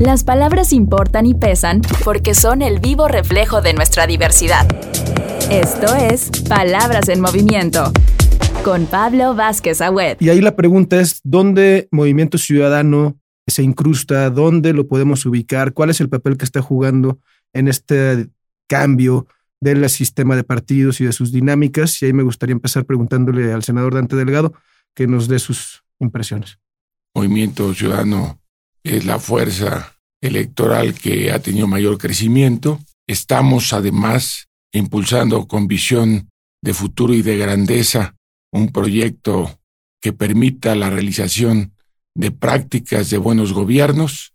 Las palabras importan y pesan porque son el vivo reflejo de nuestra diversidad. Esto es Palabras en Movimiento con Pablo Vázquez Agüed. Y ahí la pregunta es, ¿dónde Movimiento Ciudadano se incrusta? ¿Dónde lo podemos ubicar? ¿Cuál es el papel que está jugando en este cambio del sistema de partidos y de sus dinámicas? Y ahí me gustaría empezar preguntándole al senador Dante Delgado que nos dé sus impresiones. Movimiento Ciudadano es la fuerza electoral que ha tenido mayor crecimiento. Estamos además impulsando con visión de futuro y de grandeza un proyecto que permita la realización de prácticas de buenos gobiernos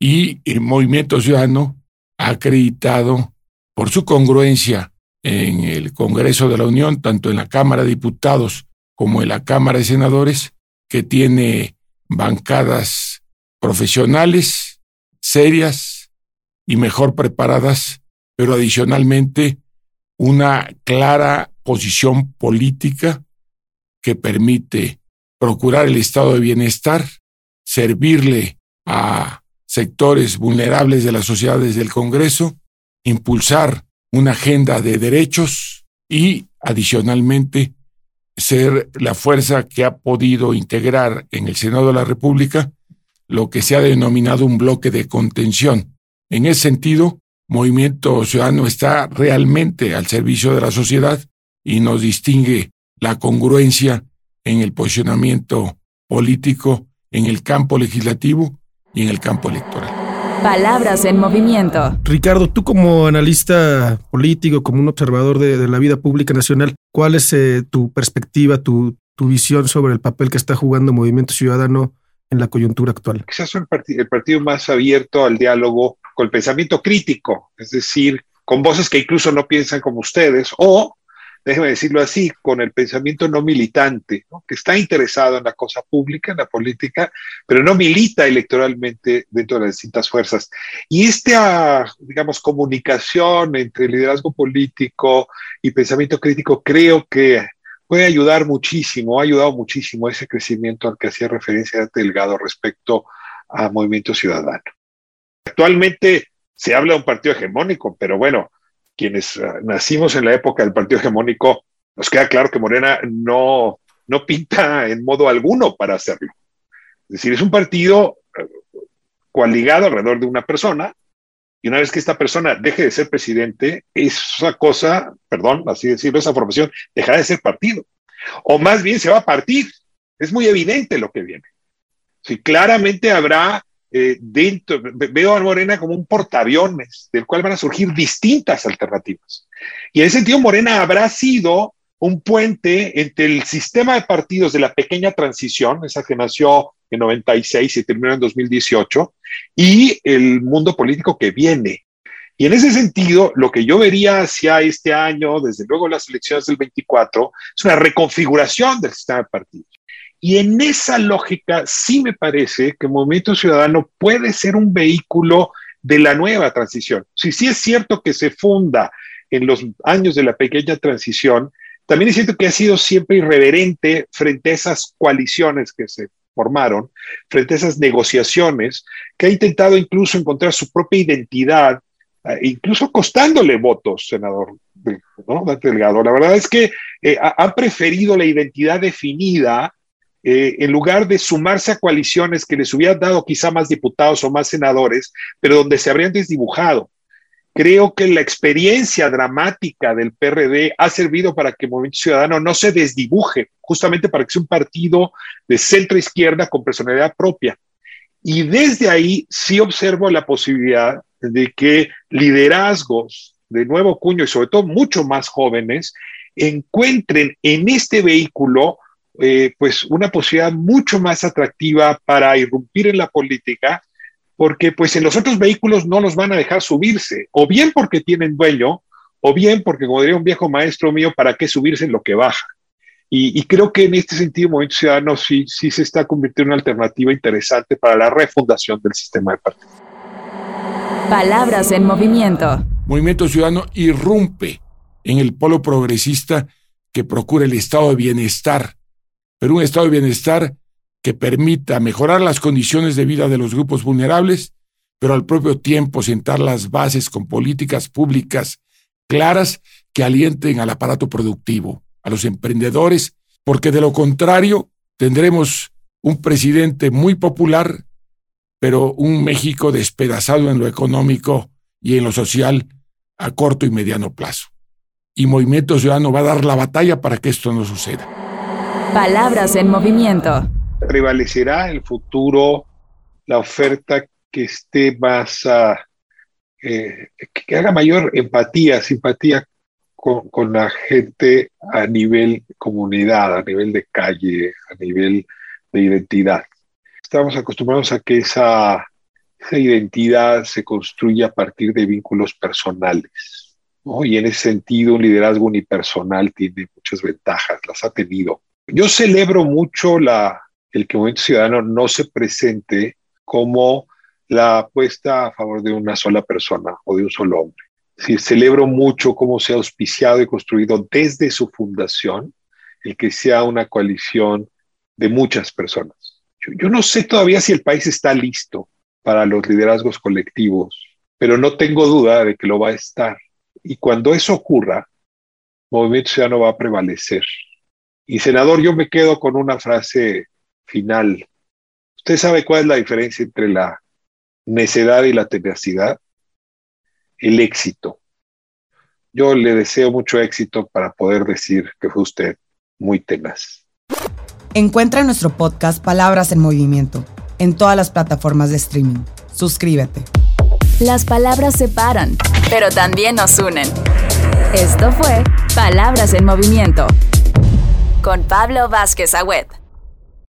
y el Movimiento Ciudadano ha acreditado por su congruencia en el Congreso de la Unión, tanto en la Cámara de Diputados como en la Cámara de Senadores, que tiene bancadas profesionales, serias y mejor preparadas, pero adicionalmente una clara posición política que permite procurar el estado de bienestar, servirle a sectores vulnerables de la sociedad desde el Congreso, impulsar una agenda de derechos y, adicionalmente, ser la fuerza que ha podido integrar en el Senado de la República lo que se ha denominado un bloque de contención. En ese sentido, Movimiento Ciudadano está realmente al servicio de la sociedad y nos distingue la congruencia en el posicionamiento político en el campo legislativo y en el campo electoral. Palabras en movimiento. Ricardo, tú como analista político, como un observador de, la vida pública nacional, ¿cuál es eh, tu perspectiva, tu, tu visión sobre el papel que está jugando Movimiento Ciudadano en la coyuntura actual? Quizás el, el partido más abierto al diálogo con el pensamiento crítico, es decir, con voces que incluso no piensan como ustedes, o déjeme decirlo así, con el pensamiento no militante, que está interesado en la cosa pública, en la política, pero no milita electoralmente dentro de las distintas fuerzas. Y esta, digamos, comunicación entre liderazgo político y pensamiento crítico creo que puede ayudar muchísimo, ha ayudado muchísimo ese crecimiento al que hacía referencia Delgado respecto a Movimiento Ciudadano. Actualmente se habla de un partido hegemónico, pero bueno, quienes ah, nacimos en la época del partido hegemónico, nos queda claro que Morena no, no pinta en modo alguno para hacerlo. Es decir, es un partido eh, coaligado alrededor de una persona, y una vez que esta persona deje de ser presidente, esa cosa, perdón, así decirlo, esa formación dejará de ser partido. O más bien se va a partir. Es muy evidente lo que viene. Sí, claramente habrá eh, dentro, veo a Morena como un portaaviones del cual van a surgir distintas alternativas. Y en ese sentido, Morena habrá sido un puente entre el sistema de partidos de la pequeña transición, esa que nació en 96 y terminó en 2018, y el mundo político que viene. Y en ese sentido, lo que yo vería hacia este año, desde luego las elecciones del 24, es una reconfiguración del sistema de partidos. Y en esa lógica sí me parece que Movimiento Ciudadano puede ser un vehículo de la nueva transición. Si sí es cierto que se funda en los años de la pequeña transición, también es cierto que ha sido siempre irreverente frente a esas coaliciones que se formaron, frente a esas negociaciones, que ha intentado incluso encontrar su propia identidad, eh, incluso costándole votos, senador ¿no? Delgado. La verdad es que eh, ha preferido la identidad definida eh, en lugar de sumarse a coaliciones que les hubieran dado quizá más diputados o más senadores, pero donde se habrían desdibujado. Creo que la experiencia dramática del PRD ha servido para que el Movimiento Ciudadano no se desdibuje, justamente para que sea un partido de centro izquierda con personalidad propia. Y desde ahí sí observo la posibilidad de que liderazgos de nuevo cuño y sobre todo mucho más jóvenes encuentren en este vehículo eh, pues una posibilidad mucho más atractiva para irrumpir en la política, porque pues en los otros vehículos no los van a dejar subirse, o bien porque tienen dueño, o bien porque, como diría un viejo maestro mío, ¿para qué subirse en lo que baja? Y, creo que en este sentido, Movimiento Ciudadano sí, sí se está convirtiendo en una alternativa interesante para la refundación del sistema de partidos. Palabras en movimiento. Movimiento Ciudadano irrumpe en el polo progresista que procura el estado de bienestar pero un estado de bienestar que permita mejorar las condiciones de vida de los grupos vulnerables, pero al propio tiempo sentar las bases con políticas públicas claras que alienten al aparato productivo, a los emprendedores, porque de lo contrario tendremos un presidente muy popular, pero un México despedazado en lo económico y en lo social a corto y mediano plazo. Y Movimiento Ciudadano va a dar la batalla para que esto no suceda. Palabras en movimiento. Prevalecerá el futuro la oferta que esté más, uh, que haga mayor empatía, simpatía con, la gente a nivel comunidad, a nivel de calle, a nivel de identidad. Estamos acostumbrados a que esa, esa identidad se construya a partir de vínculos personales. ¿no? Y en ese sentido, un liderazgo unipersonal tiene muchas ventajas, las ha tenido. Yo celebro mucho la, el que Movimiento Ciudadano no se presente como la apuesta a favor de una sola persona o de un solo hombre. Sí, celebro mucho cómo se ha auspiciado y construido desde su fundación el que sea una coalición de muchas personas. Yo, yo, no sé todavía si el país está listo para los liderazgos colectivos, pero no tengo duda de que lo va a estar. Y cuando eso ocurra, Movimiento Ciudadano va a prevalecer. Y senador, yo me quedo con una frase final. ¿Usted sabe cuál es la diferencia entre la necedad y la tenacidad? El éxito. Yo le deseo mucho éxito para poder decir que fue usted muy tenaz. Encuentra nuestro podcast Palabras en Movimiento en todas las plataformas de streaming. Suscríbete. Las palabras separan, pero también nos unen. Esto fue Palabras en Movimiento con Pablo Vázquez Agüed.